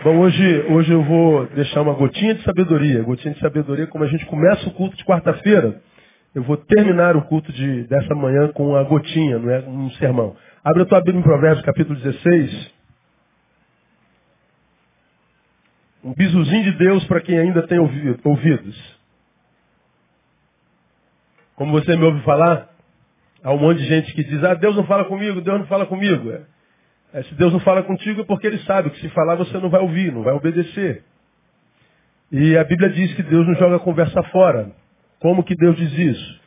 Bom, hoje, hoje eu vou deixar uma gotinha de sabedoria. Gotinha de sabedoria, como a gente começa o culto de quarta-feira, eu vou terminar o culto de, dessa manhã com uma gotinha, não é um sermão. Abre a tua Bíblia em Provérbios, capítulo 16. Um bisuzinho de Deus para quem ainda tem ouvidos. Como você me ouve falar, há um monte de gente que diz, ah, Deus não fala comigo, Deus não fala comigo. É. É, se Deus não fala contigo é porque Ele sabe que se falar você não vai ouvir, não vai obedecer. E a Bíblia diz que Deus não joga a conversa fora. Como que Deus diz isso?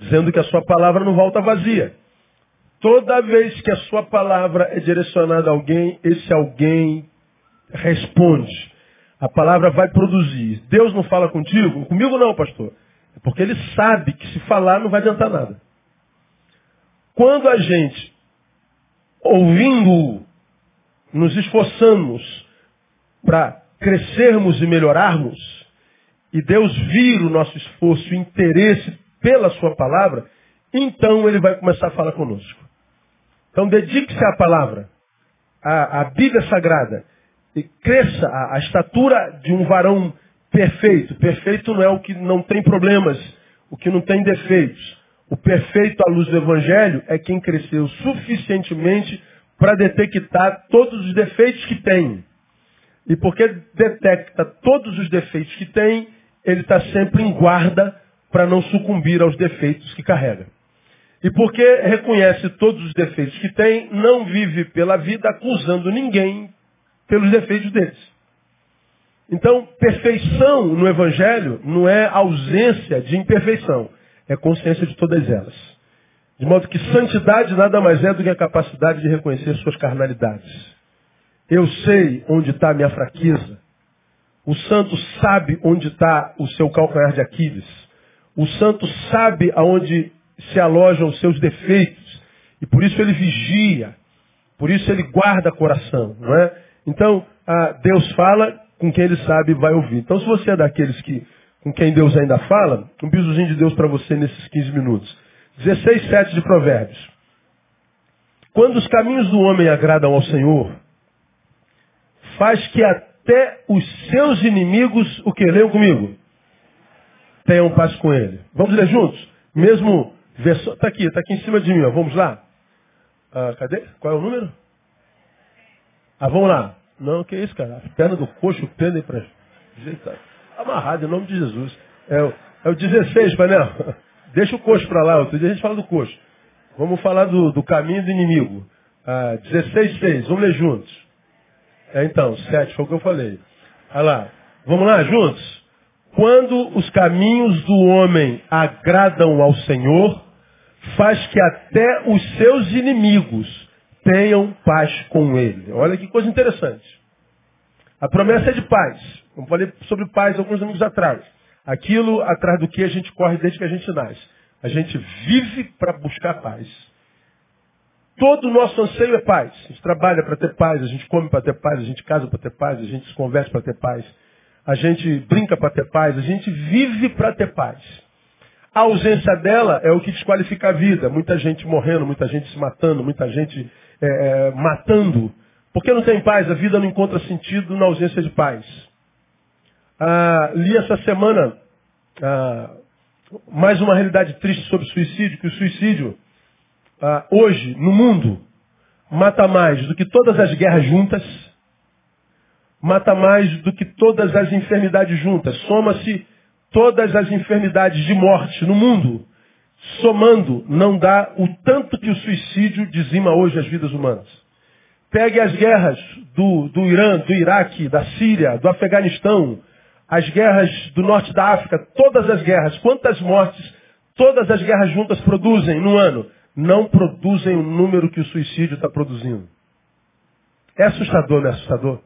Dizendo que a sua palavra não volta vazia. Toda vez que a sua palavra é direcionada a alguém, esse alguém responde. A palavra vai produzir. Deus não fala contigo? Comigo não, pastor. É porque ele sabe que se falar não vai adiantar nada. Quando a gente ouvindo, nos esforçamos para crescermos e melhorarmos, e Deus vir o nosso esforço e interesse pela sua palavra, então ele vai começar a falar conosco. Então dedique-se à palavra, à, à Bíblia Sagrada, e cresça a estatura de um varão perfeito. Perfeito não é o que não tem problemas, o que não tem defeitos. O perfeito à luz do Evangelho é quem cresceu suficientemente para detectar todos os defeitos que tem. E porque detecta todos os defeitos que tem, ele está sempre em guarda para não sucumbir aos defeitos que carrega. E porque reconhece todos os defeitos que tem, não vive pela vida acusando ninguém pelos defeitos deles. Então, perfeição no Evangelho não é ausência de imperfeição é consciência de todas elas. De modo que santidade nada mais é do que a capacidade de reconhecer suas carnalidades. Eu sei onde está a minha fraqueza. O santo sabe onde está o seu calcanhar de Aquiles. O santo sabe aonde se alojam os seus defeitos. E por isso ele vigia. Por isso ele guarda coração. Não é? Então, Deus fala com quem ele sabe vai ouvir. Então, se você é daqueles que com quem Deus ainda fala, um bisozinho de Deus para você nesses 15 minutos. 16, 7 de Provérbios. Quando os caminhos do homem agradam ao Senhor, faz que até os seus inimigos, o que? Leiam comigo. Tenham paz com ele. Vamos ler juntos? Mesmo verso. Está aqui, está aqui em cima de mim, ó. vamos lá. Ah, cadê? Qual é o número? Ah, vamos lá. Não, que isso, cara? A perna do coxo pendem para ajeitar amarrado em nome de Jesus. É, o, é o 16, Panel. Deixa o coxo para lá, outro dia a gente fala do coxo. Vamos falar do, do caminho do inimigo. Ah, 16, 6. Vamos ler juntos. É, então, 7 foi o que eu falei. Olha lá. Vamos lá, juntos? Quando os caminhos do homem agradam ao Senhor, faz que até os seus inimigos tenham paz com ele. Olha que coisa interessante. A promessa é de paz. Como falei sobre paz alguns domingos atrás. Aquilo atrás do que a gente corre desde que a gente nasce. A gente vive para buscar paz. Todo o nosso anseio é paz. A gente trabalha para ter paz, a gente come para ter paz, a gente casa para ter paz, a gente se conversa para ter paz, a gente brinca para ter paz, a gente vive para ter paz. A ausência dela é o que desqualifica a vida. Muita gente morrendo, muita gente se matando, muita gente é, matando. Porque não tem paz, a vida não encontra sentido na ausência de paz. Ah, li essa semana ah, mais uma realidade triste sobre suicídio, que o suicídio ah, hoje, no mundo, mata mais do que todas as guerras juntas, mata mais do que todas as enfermidades juntas. Soma-se todas as enfermidades de morte no mundo, somando, não dá o tanto que o suicídio dizima hoje as vidas humanas. Pegue as guerras do, do Irã, do Iraque, da Síria, do Afeganistão, as guerras do norte da África, todas as guerras, quantas mortes todas as guerras juntas produzem no ano? Não produzem o número que o suicídio está produzindo. É assustador, não é assustador?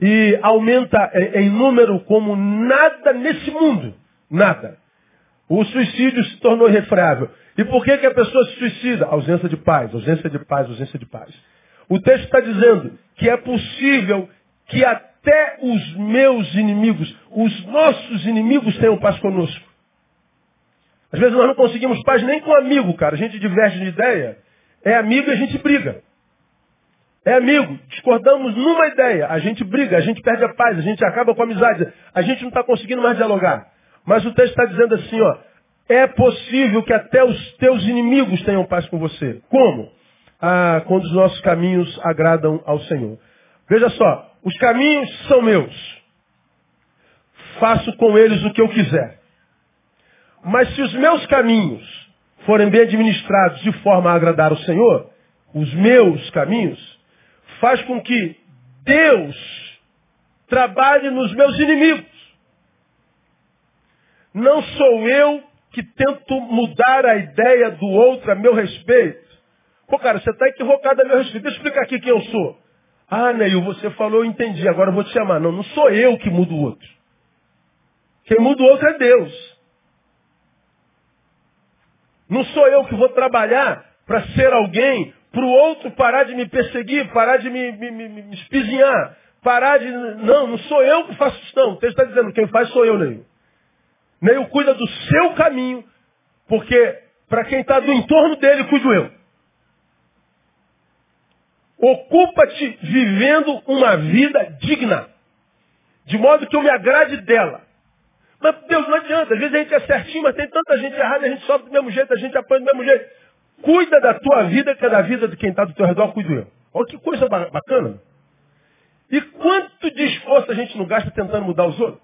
E aumenta em número como nada nesse mundo. Nada. O suicídio se tornou irrefreável. E por que, que a pessoa se suicida? Ausência de paz, ausência de paz, ausência de paz. O texto está dizendo que é possível que a até os meus inimigos, os nossos inimigos tenham paz conosco. Às vezes nós não conseguimos paz nem com amigo, cara. A gente diverge de ideia, é amigo e a gente briga. É amigo, discordamos numa ideia, a gente briga, a gente perde a paz, a gente acaba com a amizade, a gente não está conseguindo mais dialogar. Mas o texto está dizendo assim, ó, é possível que até os teus inimigos tenham paz com você. Como? Ah, quando os nossos caminhos agradam ao Senhor. Veja só, os caminhos são meus. Faço com eles o que eu quiser. Mas se os meus caminhos forem bem administrados de forma a agradar o Senhor, os meus caminhos, faz com que Deus trabalhe nos meus inimigos. Não sou eu que tento mudar a ideia do outro a meu respeito. Pô, cara, você está equivocado a meu respeito. Deixa eu explicar aqui quem eu sou. Ah, Neil, você falou, eu entendi, agora eu vou te chamar. Não, não sou eu que mudo o outro. Quem muda o outro é Deus. Não sou eu que vou trabalhar para ser alguém para o outro parar de me perseguir, parar de me, me, me, me espizinhar, parar de. Não, não sou eu que faço isso, não. O texto está dizendo, quem faz sou eu, Neil. Neil cuida do seu caminho, porque para quem está do entorno dele, cuido eu. Ocupa-te vivendo uma vida digna, de modo que eu me agrade dela. Mas Deus não adianta, às vezes a gente é certinho, mas tem tanta gente errada, a gente sofre do mesmo jeito, a gente apanha do mesmo jeito. Cuida da tua vida, que é da vida de quem está do teu redor, cuido eu. Olha que coisa bacana. E quanto de esforço a gente não gasta tentando mudar os outros?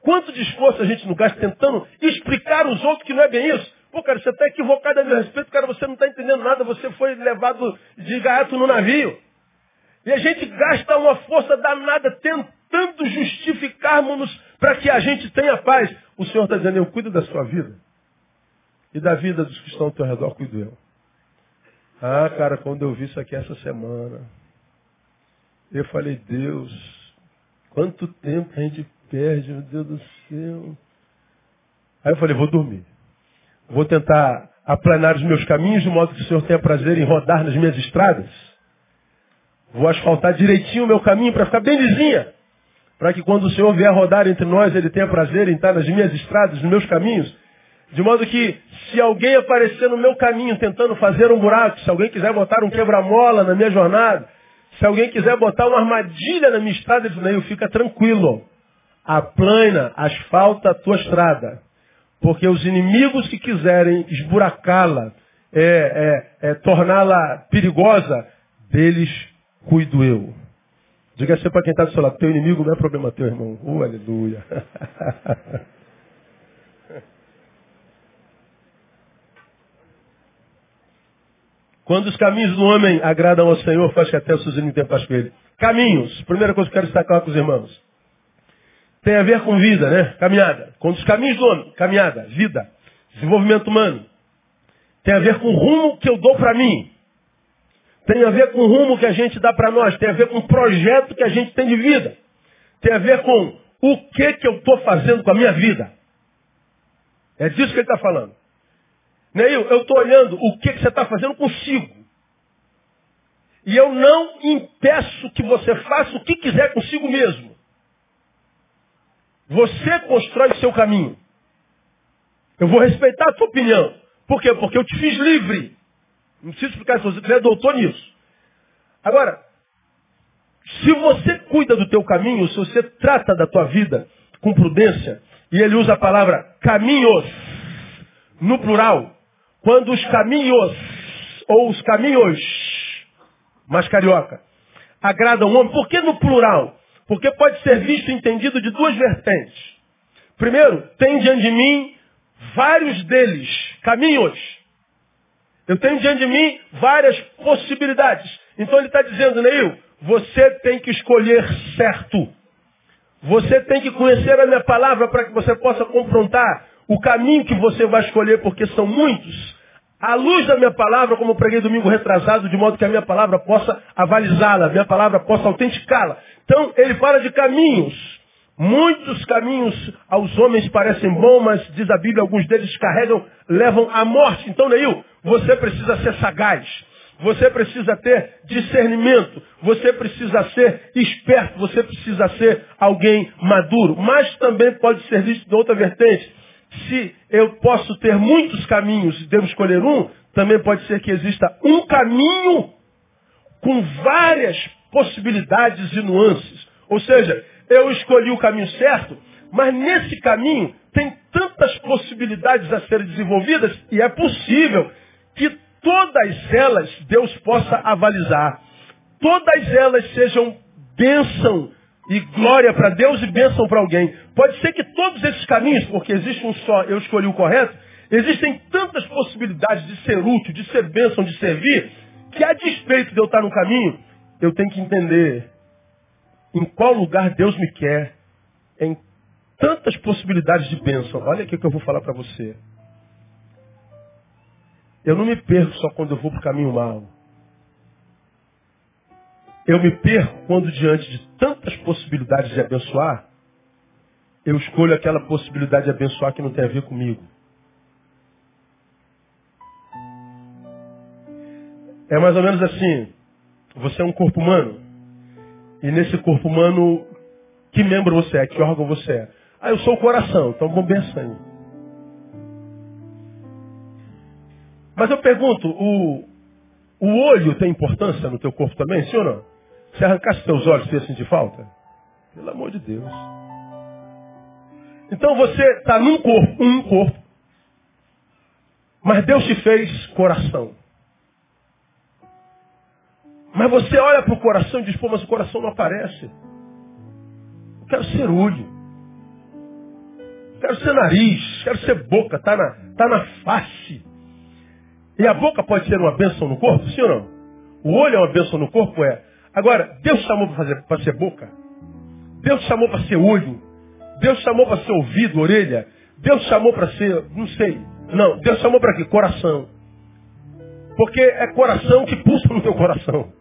Quanto de esforço a gente não gasta tentando explicar aos outros que não é bem isso? Pô, cara, você está equivocado a meu respeito, cara, você não está entendendo nada, você foi levado de gato no navio. E a gente gasta uma força danada tentando justificarmos-nos para que a gente tenha paz. O Senhor está dizendo, eu cuido da sua vida. E da vida dos que estão ao teu redor, cuido eu. Ah, cara, quando eu vi isso aqui essa semana, eu falei, Deus, quanto tempo a gente perde, meu Deus do céu. Aí eu falei, vou dormir. Vou tentar aplanar os meus caminhos de modo que o Senhor tenha prazer em rodar nas minhas estradas. Vou asfaltar direitinho o meu caminho para ficar bem lisinha. Para que quando o Senhor vier rodar entre nós, Ele tenha prazer em estar nas minhas estradas, nos meus caminhos. De modo que, se alguém aparecer no meu caminho tentando fazer um buraco, se alguém quiser botar um quebra-mola na minha jornada, se alguém quiser botar uma armadilha na minha estrada, ele fica tranquilo. Aplana, asfalta a tua estrada. Porque os inimigos que quiserem esburacá-la, é, é, é, torná-la perigosa, deles cuido eu. Diga assim para quem está do seu lado, teu inimigo não é problema teu, irmão. Uh, aleluia. Quando os caminhos do homem agradam ao Senhor, faz que até os seus inimigos tenham paz com ele. Caminhos. Primeira coisa que eu quero destacar com os irmãos. Tem a ver com vida, né? Caminhada. Quando os caminhos do homem, caminhada, vida, desenvolvimento humano. Tem a ver com o rumo que eu dou para mim. Tem a ver com o rumo que a gente dá para nós. Tem a ver com o projeto que a gente tem de vida. Tem a ver com o que que eu estou fazendo com a minha vida. É disso que ele está falando. Neil, eu estou olhando o que, que você está fazendo consigo. E eu não impeço que você faça o que quiser consigo mesmo. Você constrói o seu caminho. Eu vou respeitar a tua opinião. Por quê? Porque eu te fiz livre. Não preciso explicar se você é doutor nisso. Agora, se você cuida do teu caminho, se você trata da tua vida com prudência, e ele usa a palavra caminhos no plural, quando os caminhos, ou os caminhos, mais carioca, agradam o homem, por que no plural? Porque pode ser visto e entendido de duas vertentes. Primeiro, tem diante de mim vários deles, caminhos. Eu tenho diante de mim várias possibilidades. Então ele está dizendo, Neil, você tem que escolher certo. Você tem que conhecer a minha palavra para que você possa confrontar o caminho que você vai escolher, porque são muitos, à luz da minha palavra, como preguei domingo retrasado, de modo que a minha palavra possa avalizá-la, a minha palavra possa autenticá-la. Então, ele fala de caminhos. Muitos caminhos aos homens parecem bons, mas, diz a Bíblia, alguns deles carregam, levam à morte. Então, Neil, você precisa ser sagaz. Você precisa ter discernimento. Você precisa ser esperto. Você precisa ser alguém maduro. Mas também pode ser visto de outra vertente se eu posso ter muitos caminhos e devo escolher um, também pode ser que exista um caminho com várias possibilidades e nuances. Ou seja, eu escolhi o caminho certo, mas nesse caminho tem tantas possibilidades a serem desenvolvidas e é possível que todas elas Deus possa avalizar. Todas elas sejam bênção e glória para Deus e bênção para alguém. Pode ser que todos esses caminhos, porque existe um só, eu escolhi o correto, existem tantas possibilidades de ser útil, de ser bênção, de servir, que a despeito de eu estar no caminho, eu tenho que entender em qual lugar Deus me quer, em tantas possibilidades de bênção. Olha aqui o que eu vou falar para você. Eu não me perco só quando eu vou para o caminho mal. Eu me perco quando, diante de tantas possibilidades de abençoar, eu escolho aquela possibilidade de abençoar que não tem a ver comigo. É mais ou menos assim. Você é um corpo humano. E nesse corpo humano, que membro você é? Que órgão você é? Ah, eu sou o coração. Então vamos pensar aí. Mas eu pergunto, o, o olho tem importância no teu corpo também, sim ou não? Se arrancasse teus olhos, você ia sentir falta? Pelo amor de Deus. Então você está num corpo, um corpo. Mas Deus te fez coração. Mas você olha para o coração e diz, pô, mas o coração não aparece. Eu quero ser olho. Quero ser nariz. Quero ser boca. Está na, tá na face. E a boca pode ser uma bênção no corpo, sim ou não? O olho é uma bênção no corpo? É. Agora, Deus chamou para ser boca? Deus chamou para ser olho? Deus chamou para ser ouvido, orelha? Deus chamou para ser, não sei. Não, Deus chamou para quê? Coração. Porque é coração que pulsa no teu coração.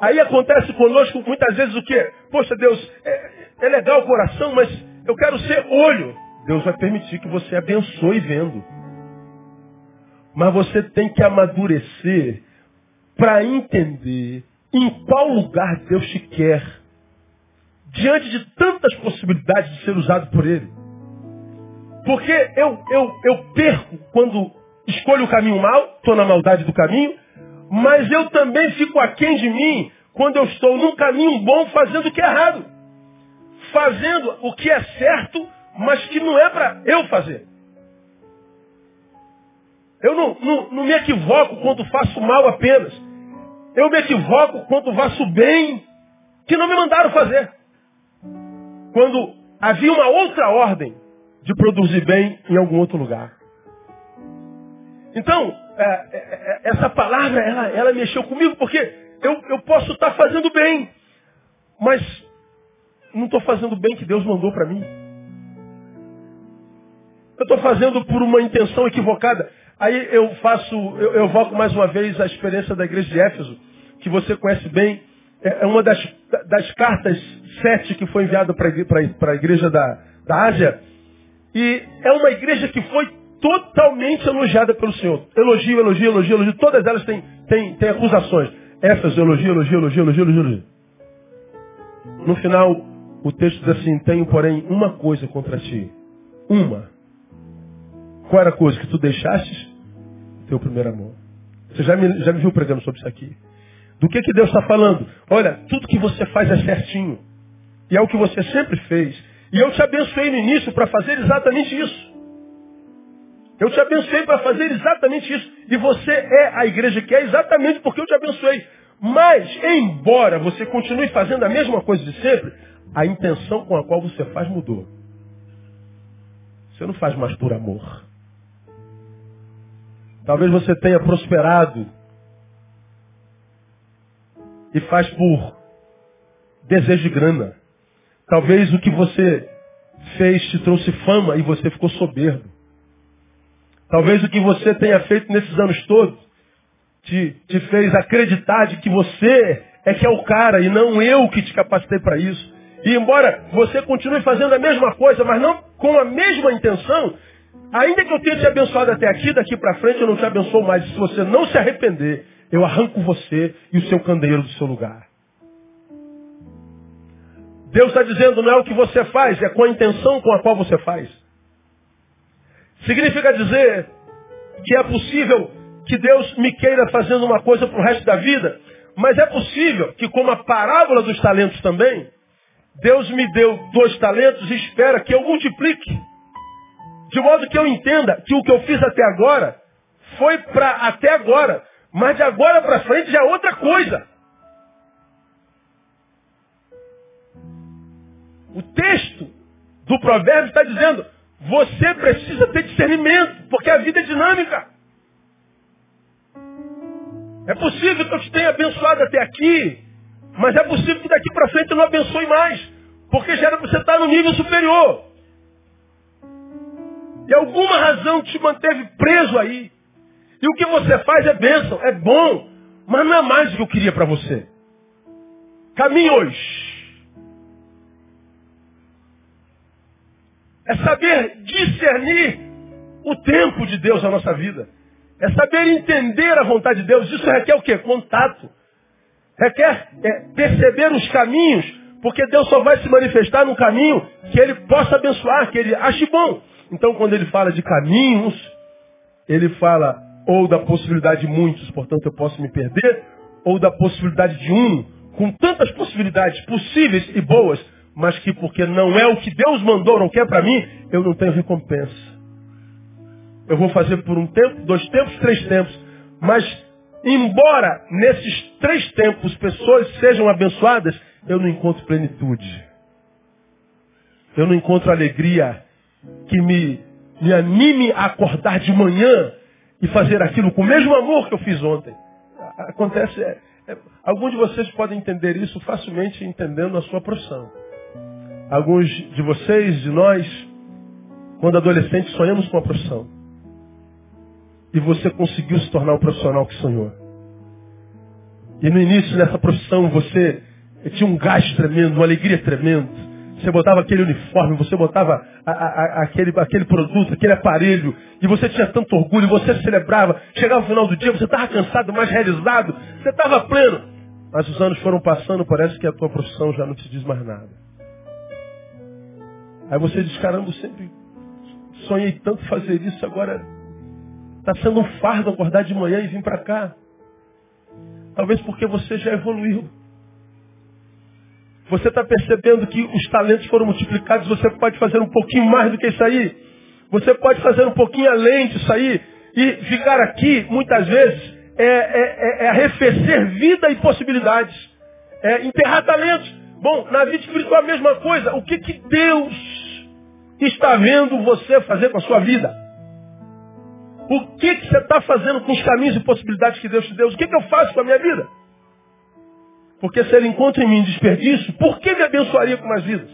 Aí acontece conosco muitas vezes o quê? Poxa, Deus, é, é legal o coração, mas eu quero ser olho. Deus vai permitir que você abençoe vendo. Mas você tem que amadurecer para entender em qual lugar Deus te quer. Diante de tantas possibilidades de ser usado por Ele. Porque eu, eu, eu perco quando escolho o caminho mal, estou na maldade do caminho, mas eu também fico aquém de mim quando eu estou num caminho bom fazendo o que é errado. Fazendo o que é certo, mas que não é para eu fazer. Eu não, não, não me equivoco quando faço mal apenas. Eu me equivoco quando faço bem que não me mandaram fazer. Quando havia uma outra ordem de produzir bem em algum outro lugar. Então, é, é, é, essa palavra, ela, ela mexeu comigo, porque eu, eu posso estar fazendo bem, mas não estou fazendo o bem que Deus mandou para mim. Eu estou fazendo por uma intenção equivocada. Aí eu faço, eu, eu evoco mais uma vez a experiência da igreja de Éfeso, que você conhece bem. É, é uma das, das cartas sete que foi enviada para a igreja da, da Ásia. E é uma igreja que foi totalmente elogiada pelo Senhor. Elogio, elogio, elogio, elogio. Todas elas têm, têm, têm acusações. Essas elogio, elogio, elogio, elogio, elogio. No final, o texto diz assim, tenho, porém, uma coisa contra ti. Uma. Qual era a coisa? Que tu deixastes teu primeiro amor. Você já me, já me viu pregando sobre isso aqui. Do que, que Deus está falando? Olha, tudo que você faz é certinho. E é o que você sempre fez. E eu te abençoei no início para fazer exatamente isso. Eu te abençoei para fazer exatamente isso. E você é a igreja que é exatamente porque eu te abençoei. Mas, embora você continue fazendo a mesma coisa de sempre, a intenção com a qual você faz mudou. Você não faz mais por amor. Talvez você tenha prosperado e faz por desejo de grana. Talvez o que você fez te trouxe fama e você ficou soberbo. Talvez o que você tenha feito nesses anos todos te, te fez acreditar de que você é que é o cara e não eu que te capacitei para isso. E embora você continue fazendo a mesma coisa, mas não com a mesma intenção, ainda que eu tenha te abençoado até aqui, daqui para frente eu não te abençoo mais. Se você não se arrepender, eu arranco você e o seu candeeiro do seu lugar. Deus está dizendo, não é o que você faz, é com a intenção com a qual você faz. Significa dizer que é possível que Deus me queira fazendo uma coisa para o resto da vida, mas é possível que, como a parábola dos talentos também, Deus me deu dois talentos e espera que eu multiplique. De modo que eu entenda que o que eu fiz até agora foi para até agora, mas de agora para frente já é outra coisa. O texto do provérbio está dizendo, você precisa ter discernimento, porque a vida é dinâmica. É possível que eu te tenha abençoado até aqui, mas é possível que daqui para frente eu não abençoe mais, porque já era para você estar no nível superior. E alguma razão te manteve preso aí. E o que você faz é bênção, é bom, mas não é mais o que eu queria para você. Caminhe hoje. É saber discernir o tempo de Deus na nossa vida. É saber entender a vontade de Deus. Isso requer o quê? Contato. Requer é, perceber os caminhos, porque Deus só vai se manifestar no caminho que Ele possa abençoar, que Ele ache bom. Então, quando Ele fala de caminhos, Ele fala ou da possibilidade de muitos, portanto eu posso me perder, ou da possibilidade de um, com tantas possibilidades possíveis e boas, mas que porque não é o que Deus mandou, não quer para mim, eu não tenho recompensa. Eu vou fazer por um tempo, dois tempos, três tempos. Mas, embora nesses três tempos pessoas sejam abençoadas, eu não encontro plenitude. Eu não encontro alegria que me, me anime a acordar de manhã e fazer aquilo com o mesmo amor que eu fiz ontem. Acontece, é, é, alguns de vocês podem entender isso facilmente entendendo a sua profissão. Alguns de vocês, de nós, quando adolescentes, sonhamos com a profissão. E você conseguiu se tornar o profissional que sonhou. E no início dessa profissão você tinha um gás tremendo, uma alegria tremenda. Você botava aquele uniforme, você botava a, a, aquele, aquele produto, aquele aparelho, e você tinha tanto orgulho, você celebrava. Chegava no final do dia, você estava cansado, mais realizado, você estava pleno. Mas os anos foram passando, parece que a tua profissão já não te diz mais nada. Aí você diz, caramba, eu sempre sonhei tanto fazer isso, agora está sendo um fardo acordar de manhã e vir para cá. Talvez porque você já evoluiu. Você está percebendo que os talentos foram multiplicados, você pode fazer um pouquinho mais do que isso aí. Você pode fazer um pouquinho além disso aí. E ficar aqui, muitas vezes, é, é, é, é arrefecer vida e possibilidades. É enterrar talentos. Bom, na vida espiritual a mesma coisa. O que, que Deus está vendo você fazer com a sua vida? O que, que você está fazendo com os caminhos e possibilidades que Deus te deu? O que, que eu faço com a minha vida? Porque se ele encontra em mim desperdício, por que me abençoaria com mais vidas?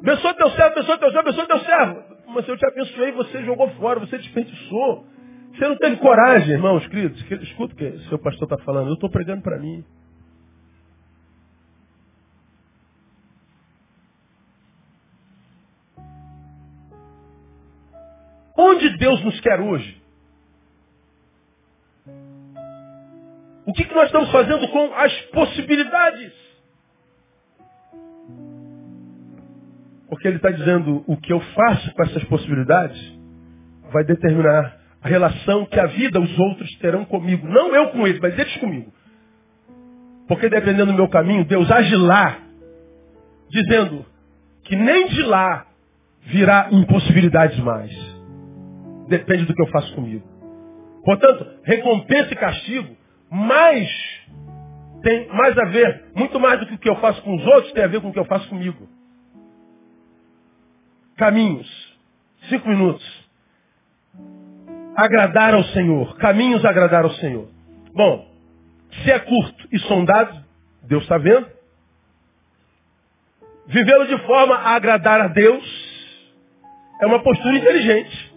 Abençoa teu servo, abençoa teu servo, abençoa teu servo. Mas eu te abençoei, você jogou fora, você desperdiçou. Você não teve coragem, irmãos, queridos. Escuta o que o seu pastor está falando. Eu estou pregando para mim. Onde Deus nos quer hoje? O que, que nós estamos fazendo com as possibilidades? Porque ele está dizendo o que eu faço com essas possibilidades vai determinar a relação que a vida, os outros terão comigo. Não eu com eles, mas eles comigo. Porque dependendo do meu caminho, Deus age lá, dizendo que nem de lá virá impossibilidades mais. Depende do que eu faço comigo. Portanto, recompensa e castigo mais tem mais a ver, muito mais do que o que eu faço com os outros, tem a ver com o que eu faço comigo. Caminhos. Cinco minutos. Agradar ao Senhor. Caminhos agradar ao Senhor. Bom, se é curto e sondado, Deus está vendo. Vivê-lo de forma a agradar a Deus é uma postura inteligente.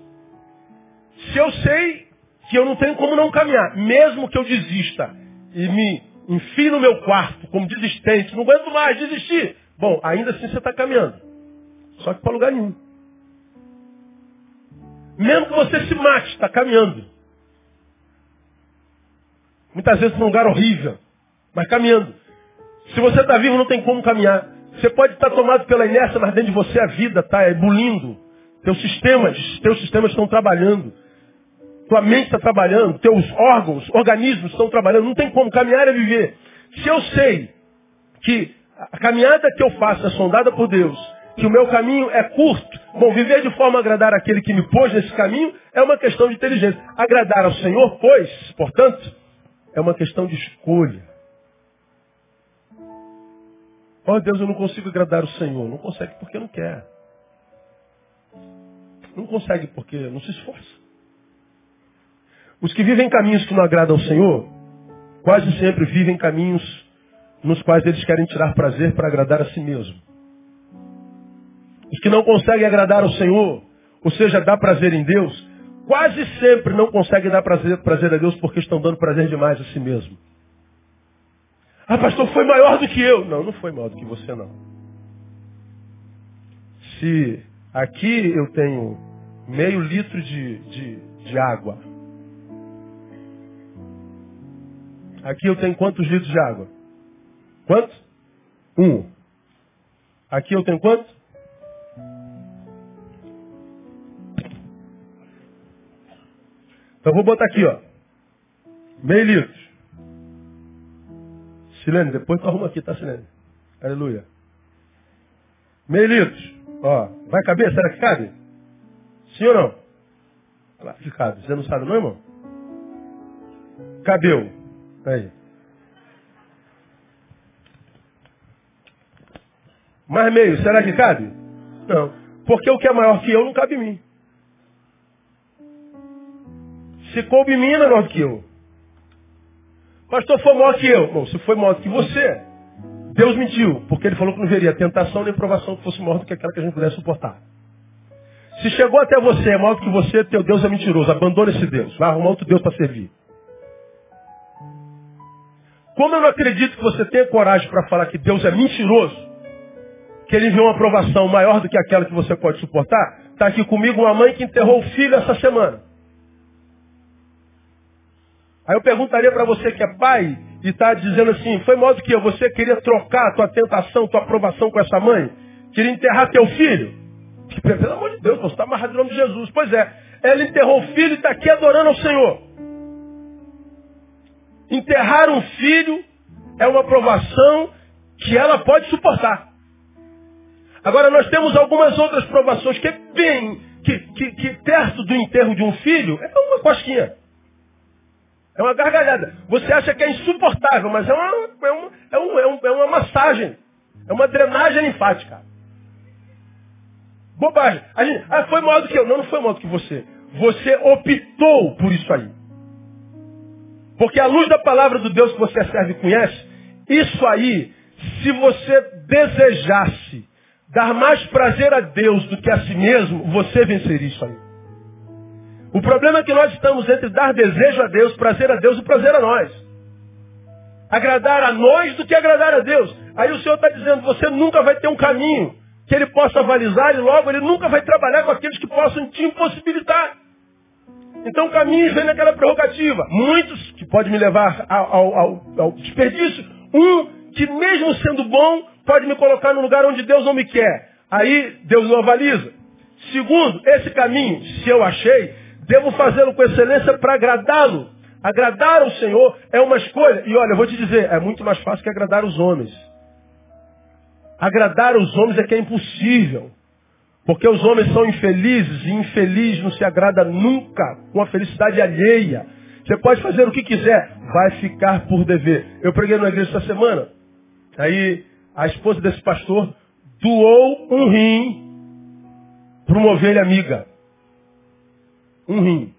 Se eu sei que eu não tenho como não caminhar. Mesmo que eu desista e me enfie no meu quarto como desistente, não aguento mais, desistir. Bom, ainda assim você está caminhando. Só que para lugar nenhum. Mesmo que você se mate, está caminhando. Muitas vezes num lugar horrível, mas caminhando. Se você está vivo, não tem como caminhar. Você pode estar tá tomado pela inércia, mas dentro de você a vida está ebulindo. Teus sistemas, teus sistemas estão trabalhando. Tua mente está trabalhando, teus órgãos, organismos estão trabalhando, não tem como caminhar é viver. Se eu sei que a caminhada que eu faço é sondada por Deus, que o meu caminho é curto, bom, viver de forma a agradar aquele que me pôs nesse caminho é uma questão de inteligência. Agradar ao Senhor, pois, portanto, é uma questão de escolha. Oh Deus, eu não consigo agradar o Senhor. Não consegue porque não quer. Não consegue porque não se esforça. Os que vivem caminhos que não agradam ao Senhor, quase sempre vivem caminhos nos quais eles querem tirar prazer para agradar a si mesmo. Os que não conseguem agradar ao Senhor, ou seja, dar prazer em Deus, quase sempre não conseguem dar prazer, prazer a Deus porque estão dando prazer demais a si mesmo. Ah, pastor, foi maior do que eu. Não, não foi maior do que você, não. Se aqui eu tenho meio litro de, de, de água. Aqui eu tenho quantos litros de água? Quanto? Um. Aqui eu tenho quanto? Então vou botar aqui, ó. Meio litro. Silene, depois tu arruma aqui, tá, Silene? Aleluia. Meio litro. Ó, vai caber? Será que cabe? Sim ou não? Claro que cabe. Você não sabe não, irmão? Cabeu. Aí. Mais meio, será que cabe? Não. Porque o que é maior que eu não cabe em mim. Se coube em mim, é menor do que eu. Pastor, foi maior que eu. Bom, se foi maior do que você, Deus mentiu, porque ele falou que não veria tentação nem provação que fosse maior do que aquela que a gente pudesse suportar. Se chegou até você, é maior do que você, teu Deus é mentiroso. Abandona esse Deus. Vai arrumar outro Deus para servir. Como eu não acredito que você tenha coragem para falar que Deus é mentiroso, que ele enviou uma aprovação maior do que aquela que você pode suportar, está aqui comigo uma mãe que enterrou o filho essa semana. Aí eu perguntaria para você que é pai e está dizendo assim, foi modo que você queria trocar a tua tentação, tua aprovação com essa mãe? Queria enterrar teu filho? Pelo amor de Deus, você está amarrado em nome de Jesus. Pois é, ela enterrou o filho e está aqui adorando ao Senhor. Enterrar um filho é uma provação que ela pode suportar. Agora nós temos algumas outras provações que é bem, que, que, que perto do enterro de um filho é uma cosquinha. É uma gargalhada. Você acha que é insuportável, mas é uma, é uma, é uma, é uma, é uma massagem. É uma drenagem linfática. Bobagem. Gente, ah, foi maior do que eu. Não, não foi maior do que você. Você optou por isso aí. Porque a luz da palavra do Deus que você serve e conhece, isso aí, se você desejasse dar mais prazer a Deus do que a si mesmo, você venceria isso aí. O problema é que nós estamos entre dar desejo a Deus, prazer a Deus e prazer a nós. Agradar a nós do que agradar a Deus. Aí o Senhor está dizendo, você nunca vai ter um caminho que ele possa avalizar e logo ele nunca vai trabalhar com aqueles que possam te impossibilitar. Então caminhos vem naquela prerrogativa. Muitos que podem me levar ao, ao, ao desperdício. Um que mesmo sendo bom pode me colocar no lugar onde Deus não me quer. Aí Deus não avaliza. Segundo, esse caminho, se eu achei, Devo fazê-lo com excelência para agradá-lo. Agradar ao Senhor é uma escolha. E olha, eu vou te dizer, é muito mais fácil que agradar os homens. Agradar os homens é que é impossível. Porque os homens são infelizes e infeliz não se agrada nunca com a felicidade alheia. Você pode fazer o que quiser, vai ficar por dever. Eu preguei na igreja essa semana. Aí a esposa desse pastor doou um rim para uma ovelha amiga um rim.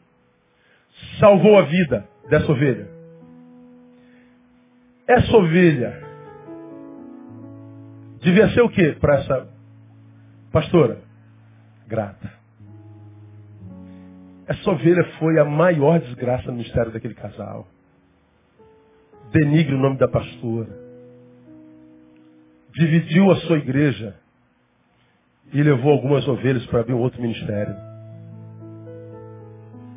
Salvou a vida dessa ovelha. Essa ovelha devia ser o que para essa pastora? Grata. Essa ovelha foi a maior desgraça no mistério daquele casal. Denigre o nome da pastora. Dividiu a sua igreja e levou algumas ovelhas para abrir um outro ministério.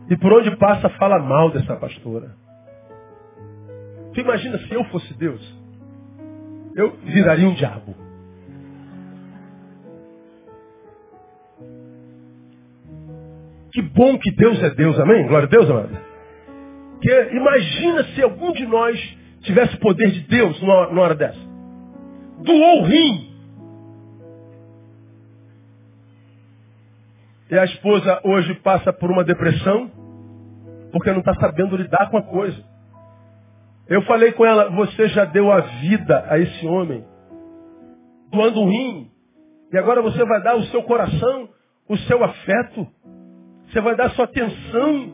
E por onde passa fala mal dessa pastora. Tu imagina se eu fosse Deus? Eu viraria um diabo. Que bom que Deus é Deus, amém? Glória a Deus, amado. Que imagina se algum de nós tivesse o poder de Deus numa hora dessa. Doou o rim. E a esposa hoje passa por uma depressão porque não está sabendo lidar com a coisa. Eu falei com ela, você já deu a vida a esse homem, doando um rim, e agora você vai dar o seu coração, o seu afeto, você vai dar sua atenção,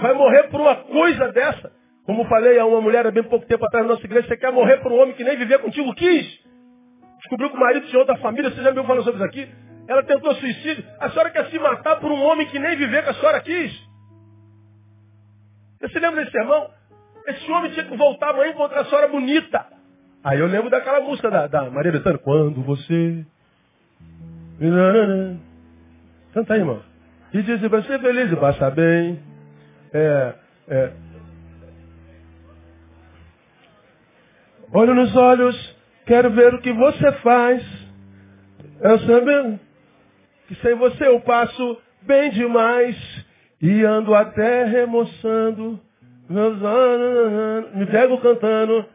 vai morrer por uma coisa dessa. Como falei a uma mulher há bem pouco tempo atrás na nossa igreja, você quer morrer por um homem que nem viver contigo quis. Descobriu que o marido tinha outra família, você já me ouviu falando sobre isso aqui? Ela tentou suicídio. A senhora quer se matar por um homem que nem viver com a senhora quis. Você se lembra desse sermão? Esse homem tinha que voltar amanhã e encontrar a senhora bonita. Aí eu lembro daquela música da, da Maria Bethânia. Quando você... Canta aí, irmão. E diz vai ser feliz e passar bem. É, é. Olho nos olhos, quero ver o que você faz. Eu sabendo que sem você eu passo bem demais. E ando até remoçando me pego cantando,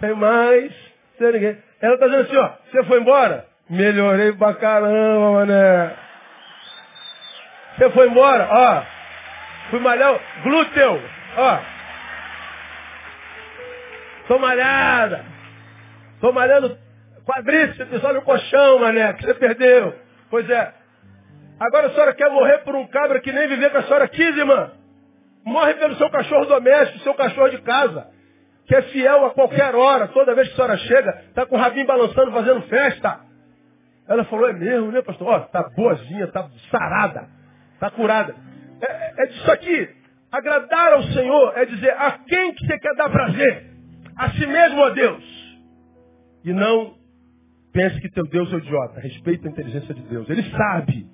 sem mais ser ninguém. Ela está dizendo assim, ó, você foi embora? Melhorei pra caramba, mané. Você foi embora, ó. Fui malhar glúteo, ó. Tô malhada. Tô malhando quadríceps, olha o colchão, mané, que você perdeu. Pois é, Agora a senhora quer morrer por um cabra que nem viver com a senhora quis, irmã? Morre pelo seu cachorro doméstico, seu cachorro de casa, que é fiel a qualquer hora, toda vez que a senhora chega, está com o rabinho balançando, fazendo festa. Ela falou, é mesmo, né, pastor? Ó, tá boazinha, tá sarada, tá curada. É, é disso aqui. Agradar ao Senhor é dizer a quem que você quer dar prazer? A si mesmo, ó Deus. E não pense que teu Deus é idiota. Respeita a inteligência de Deus. Ele sabe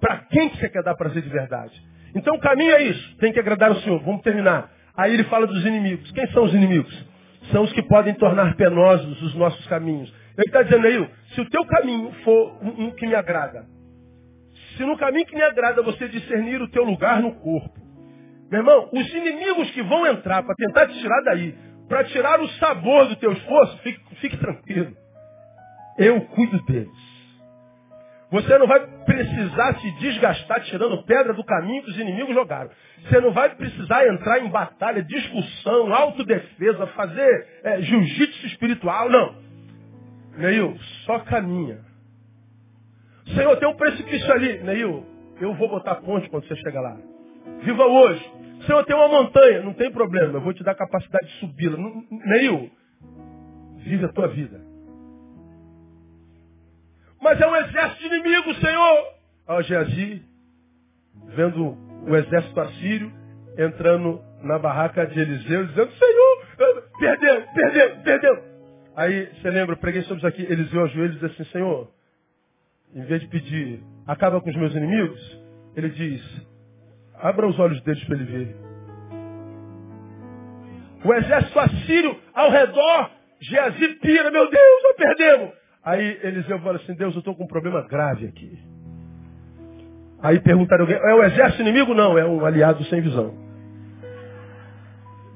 para quem que você quer dar prazer de verdade? Então o caminho é isso. Tem que agradar o Senhor. Vamos terminar. Aí ele fala dos inimigos. Quem são os inimigos? São os que podem tornar penosos os nossos caminhos. Ele está dizendo aí, se o teu caminho for um, um que me agrada, se no caminho que me agrada você discernir o teu lugar no corpo, meu irmão, os inimigos que vão entrar para tentar te tirar daí, para tirar o sabor do teu esforço, fique, fique tranquilo. Eu cuido deles. Você não vai precisar se desgastar tirando pedra do caminho que os inimigos jogaram. Você não vai precisar entrar em batalha, discussão, autodefesa, fazer é, jiu-jitsu espiritual, não. Neil, só caminha. Senhor, tem um precipício ali. Neil, eu vou botar ponte quando você chegar lá. Viva hoje. Senhor, tem uma montanha. Não tem problema, eu vou te dar capacidade de subi-la. Neil, vive a tua vida. Mas é um exército inimigo, Senhor. Ó Geazi, vendo o exército assírio entrando na barraca de Eliseu, dizendo, Senhor, perdeu, perdeu, perdeu. Aí você lembra, preguei sobre isso aqui, Eliseu ajoelha e diz assim, Senhor, em vez de pedir, acaba com os meus inimigos, ele diz, abra os olhos deles para ele ver. O exército assírio ao redor, Geazi pira, meu Deus, nós perdemos. Aí Eliseu fala assim, Deus, eu estou com um problema grave aqui. Aí perguntaram alguém, é o exército inimigo? Não, é um aliado sem visão.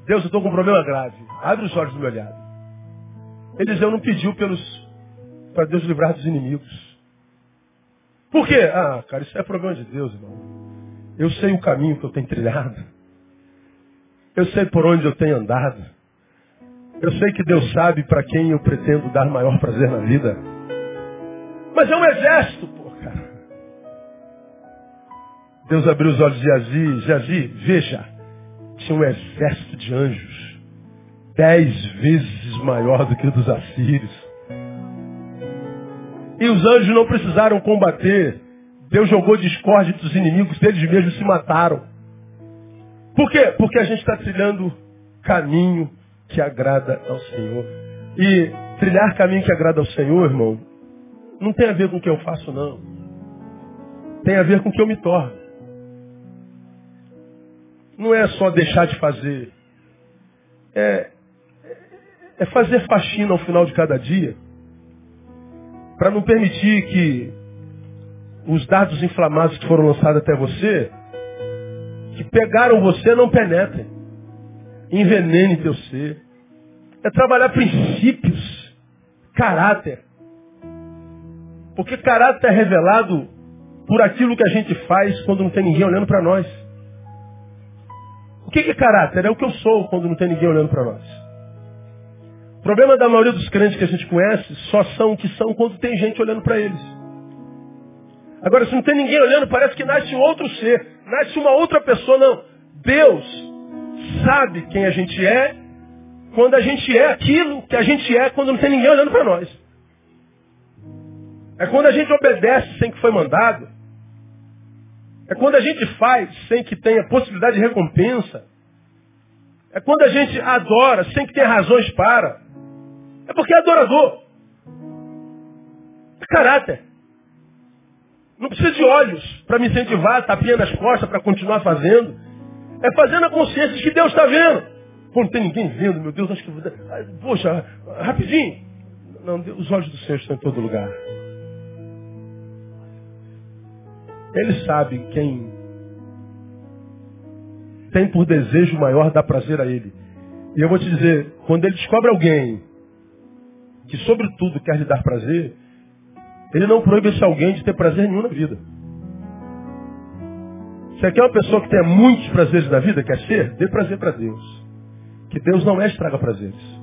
Deus, eu estou com um problema grave. Abre os olhos do meu aliado. Eliseu não pediu pelos para Deus livrar dos inimigos. Por quê? Ah, cara, isso é problema de Deus, irmão. Eu sei o caminho que eu tenho trilhado. Eu sei por onde eu tenho andado. Eu sei que Deus sabe para quem eu pretendo dar maior prazer na vida. Mas é um exército, pô, cara. Deus abriu os olhos de Jazi. Jazi, veja, tinha um exército de anjos. Dez vezes maior do que o dos assírios. E os anjos não precisaram combater. Deus jogou discórdia dos inimigos, eles mesmos se mataram. Por quê? Porque a gente está trilhando caminho que agrada ao Senhor. E trilhar caminho que agrada ao Senhor, irmão, não tem a ver com o que eu faço, não. Tem a ver com o que eu me torno. Não é só deixar de fazer. É, é fazer faxina ao final de cada dia. Para não permitir que os dardos inflamados que foram lançados até você, que pegaram você, não penetrem. Envenene teu ser. É trabalhar princípios, caráter. Porque caráter é revelado por aquilo que a gente faz quando não tem ninguém olhando para nós. O que é caráter? É o que eu sou quando não tem ninguém olhando para nós. O problema da maioria dos crentes que a gente conhece só são o que são quando tem gente olhando para eles. Agora, se não tem ninguém olhando, parece que nasce um outro ser, nasce uma outra pessoa. Não. Deus sabe quem a gente é quando a gente é aquilo que a gente é quando não tem ninguém olhando para nós. É quando a gente obedece sem que foi mandado. É quando a gente faz sem que tenha possibilidade de recompensa. É quando a gente adora sem que tenha razões para. É porque é adorador. É caráter. Não precisa de olhos para me incentivar, tapinha nas costas para continuar fazendo. É fazendo a consciência de que Deus está vendo. Pô, não tem ninguém vendo, meu Deus, acho que. Poxa, rapidinho. Não, os olhos do Senhor estão em todo lugar. Ele sabe quem tem por desejo maior dar prazer a ele. E eu vou te dizer, quando ele descobre alguém que sobretudo quer lhe dar prazer, ele não proíbe esse alguém de ter prazer nenhum na vida. Você quer uma pessoa que tenha muitos prazeres na vida, quer ser? Dê prazer para Deus. Que Deus não é estraga prazeres.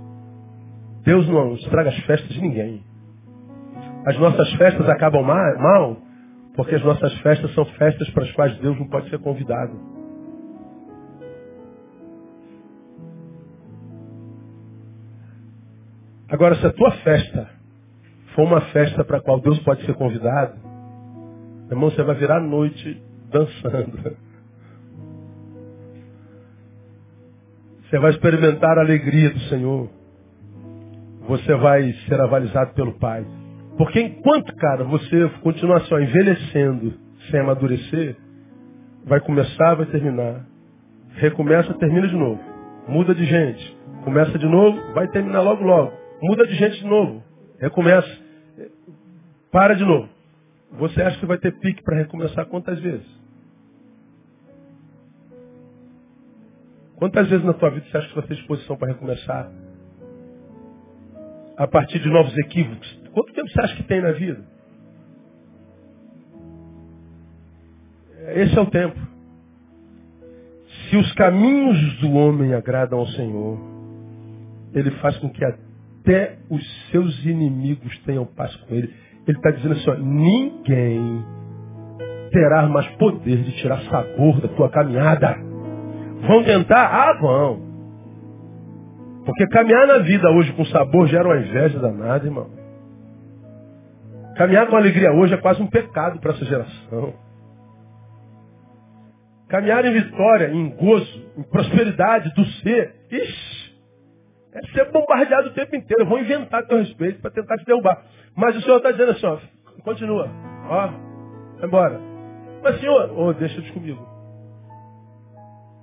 Deus não estraga as festas de ninguém. As nossas festas acabam mal porque as nossas festas são festas para as quais Deus não pode ser convidado. Agora, se a tua festa for uma festa para a qual Deus pode ser convidado, irmão, você vai virar a noite dançando. Você vai experimentar a alegria do Senhor. Você vai ser avalizado pelo Pai. Porque enquanto, cara, você continuar só envelhecendo sem amadurecer, vai começar, vai terminar. Recomeça, termina de novo. Muda de gente. Começa de novo, vai terminar logo, logo. Muda de gente de novo. Recomeça. Para de novo. Você acha que vai ter pique para recomeçar quantas vezes? Quantas vezes na tua vida você acha que você tem disposição para recomeçar? A partir de novos equívocos, Quanto tempo você acha que tem na vida? Esse é o tempo. Se os caminhos do homem agradam ao Senhor, ele faz com que até os seus inimigos tenham paz com ele. Ele está dizendo assim, ó, ninguém terá mais poder de tirar sabor da tua caminhada. Vão tentar? Ah, vão. Porque caminhar na vida hoje com sabor gera uma inveja danada, irmão. Caminhar com alegria hoje é quase um pecado para essa geração. Caminhar em vitória, em gozo, em prosperidade do ser, ixi, é ser bombardeado o tempo inteiro. Eu vou inventar a teu respeito para tentar te derrubar. Mas o Senhor está dizendo assim, ó, continua, ó, vai embora. Mas Senhor, oh, deixa te comigo.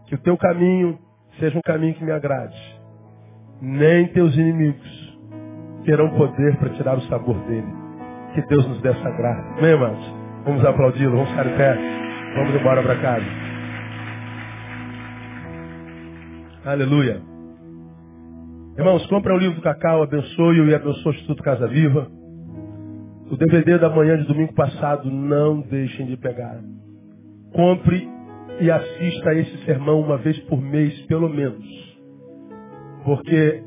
Que o teu caminho seja um caminho que me agrade. Nem teus inimigos terão poder para tirar o sabor dele. Que Deus nos dê essa graça. Amém, irmãos? Vamos aplaudi-lo, vamos ficar em pé. Vamos embora para casa. Aleluia. Irmãos, compra o livro Cacau, abençoe-o e abençoe o Instituto Casa Viva. O DVD da manhã de domingo passado, não deixem de pegar. Compre e assista a esse sermão uma vez por mês, pelo menos. Porque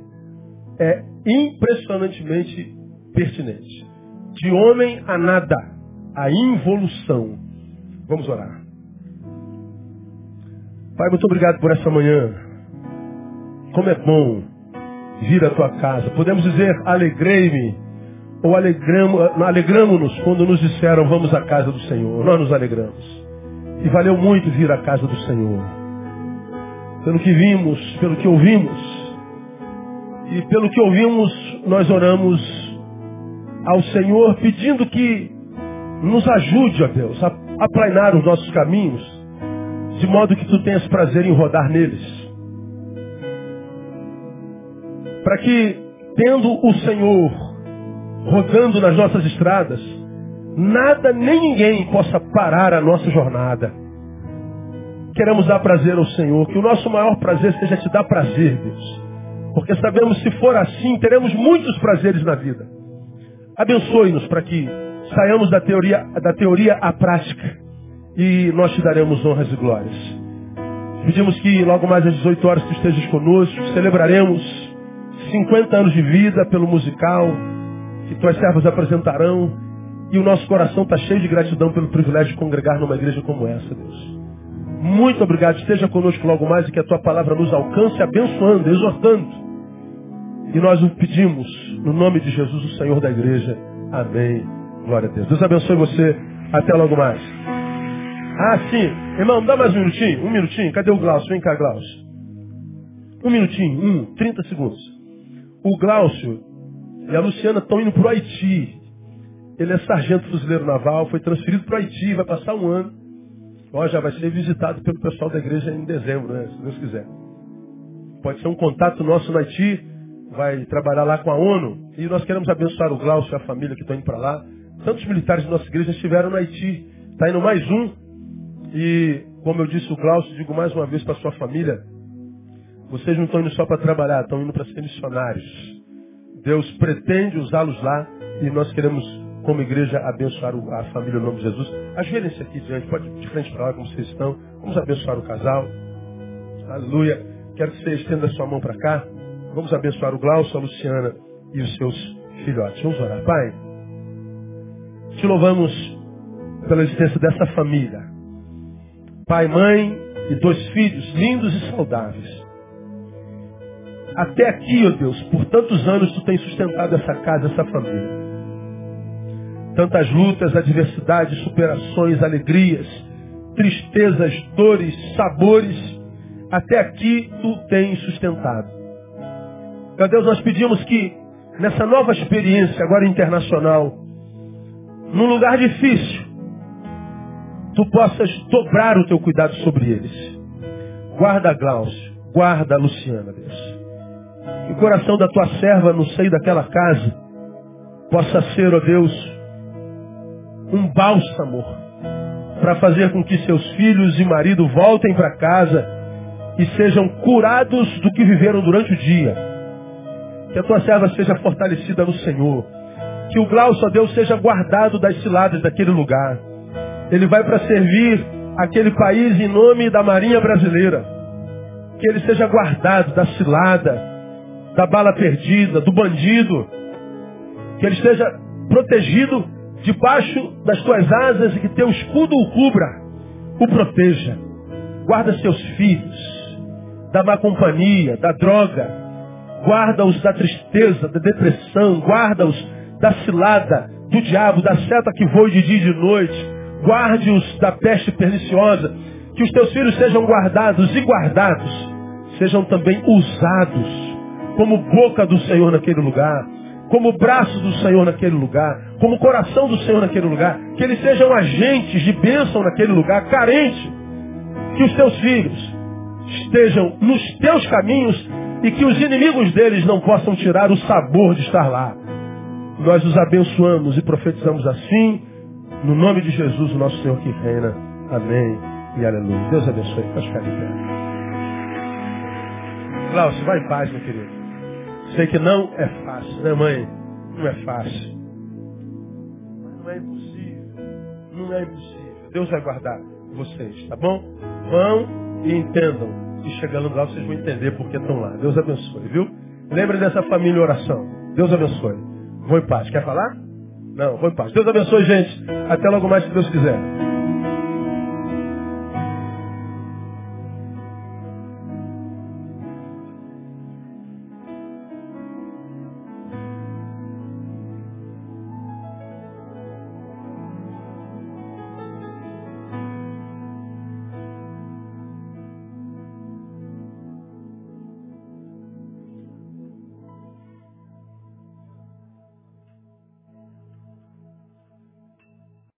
é impressionantemente pertinente. De homem a nada, a involução. Vamos orar. Pai, muito obrigado por essa manhã. Como é bom vir à tua casa. Podemos dizer, alegrei-me, ou alegramos-nos quando nos disseram, vamos à casa do Senhor. Nós nos alegramos. E valeu muito vir à casa do Senhor. Pelo que vimos, pelo que ouvimos. E pelo que ouvimos, nós oramos ao Senhor pedindo que nos ajude, ó Deus, a aplainar os nossos caminhos, de modo que tu tenhas prazer em rodar neles. Para que, tendo o Senhor rodando nas nossas estradas, nada nem ninguém possa parar a nossa jornada. Queremos dar prazer ao Senhor, que o nosso maior prazer seja te dar prazer, Deus. Porque sabemos se for assim, teremos muitos prazeres na vida. Abençoe-nos para que saiamos da teoria, da teoria à prática e nós te daremos honras e glórias. Pedimos que logo mais às 18 horas tu estejas conosco, celebraremos 50 anos de vida pelo musical que tuas servas apresentarão e o nosso coração está cheio de gratidão pelo privilégio de congregar numa igreja como essa, Deus. Muito obrigado. Esteja conosco logo mais e que a tua palavra nos alcance, abençoando, exortando. E nós o pedimos no nome de Jesus, o Senhor da igreja. Amém. Glória a Deus. Deus abençoe você. Até logo mais. Ah, sim. Irmão, dá mais um minutinho. Um minutinho. Cadê o Glaucio? Vem cá, Glaucio. Um minutinho. Um. 30 segundos. O Glaucio e a Luciana estão indo para o Haiti. Ele é sargento fuzileiro naval, foi transferido para o Haiti, vai passar um ano. Ó, já vai ser visitado pelo pessoal da igreja em dezembro, né? Se Deus quiser. Pode ser um contato nosso no Haiti, vai trabalhar lá com a ONU. E nós queremos abençoar o Glaucio e a família que estão indo para lá. Tantos militares da nossa igreja estiveram no Haiti. Está indo mais um. E, como eu disse, o Glaucio, digo mais uma vez para sua família, vocês não estão indo só para trabalhar, estão indo para ser missionários. Deus pretende usá-los lá e nós queremos, como igreja, abençoar a família no nome de Jesus. Ajoelhem-se aqui diante, pode de frente para lá como vocês estão. Vamos abençoar o casal. Aleluia. Quero que você estenda a sua mão para cá. Vamos abençoar o Glaucio, a Luciana e os seus filhotes. Vamos orar. Pai, te louvamos pela existência dessa família. Pai, mãe e dois filhos lindos e saudáveis. Até aqui, ó oh Deus, por tantos anos tu tens sustentado essa casa, essa família. Tantas lutas, adversidades, superações, alegrias, tristezas, dores, sabores, até aqui tu tens sustentado. Meu Deus, nós pedimos que nessa nova experiência, agora internacional, num lugar difícil, tu possas dobrar o teu cuidado sobre eles. Guarda Glaucio, guarda Luciana, Deus. Que o coração da tua serva no seio daquela casa possa ser, ó Deus, um bálsamo para fazer com que seus filhos e marido voltem para casa e sejam curados do que viveram durante o dia. Que a tua serva seja fortalecida no Senhor. Que o Glaucio, ó Deus, seja guardado das ciladas daquele lugar. Ele vai para servir aquele país em nome da Marinha Brasileira. Que ele seja guardado da cilada, da bala perdida, do bandido. Que ele esteja protegido debaixo das tuas asas e que teu escudo o cubra, o proteja. Guarda seus filhos da má companhia, da droga. Guarda-os da tristeza, da depressão. Guarda-os da cilada, do diabo, da seta que voa de dia e de noite. Guarde-os da peste perniciosa. Que os teus filhos sejam guardados e guardados. Sejam também usados como boca do Senhor naquele lugar, como braço do Senhor naquele lugar, como coração do Senhor naquele lugar, que eles sejam agentes de bênção naquele lugar, carente, que os teus filhos estejam nos teus caminhos e que os inimigos deles não possam tirar o sabor de estar lá. Nós os abençoamos e profetizamos assim, no nome de Jesus, o nosso Senhor que reina. Amém e aleluia. Deus abençoe. Pode ficar de pé. Glaucio, vai em paz, meu querido. Sei que não é fácil, né mãe? Não é fácil. Mas não é impossível. Não é impossível. Deus vai guardar vocês, tá bom? Vão e entendam. E chegando lá vocês vão entender por que estão lá. Deus abençoe, viu? Lembre dessa família oração. Deus abençoe. Vou em paz. Quer falar? Não, vou em paz. Deus abençoe, gente. Até logo mais, se Deus quiser.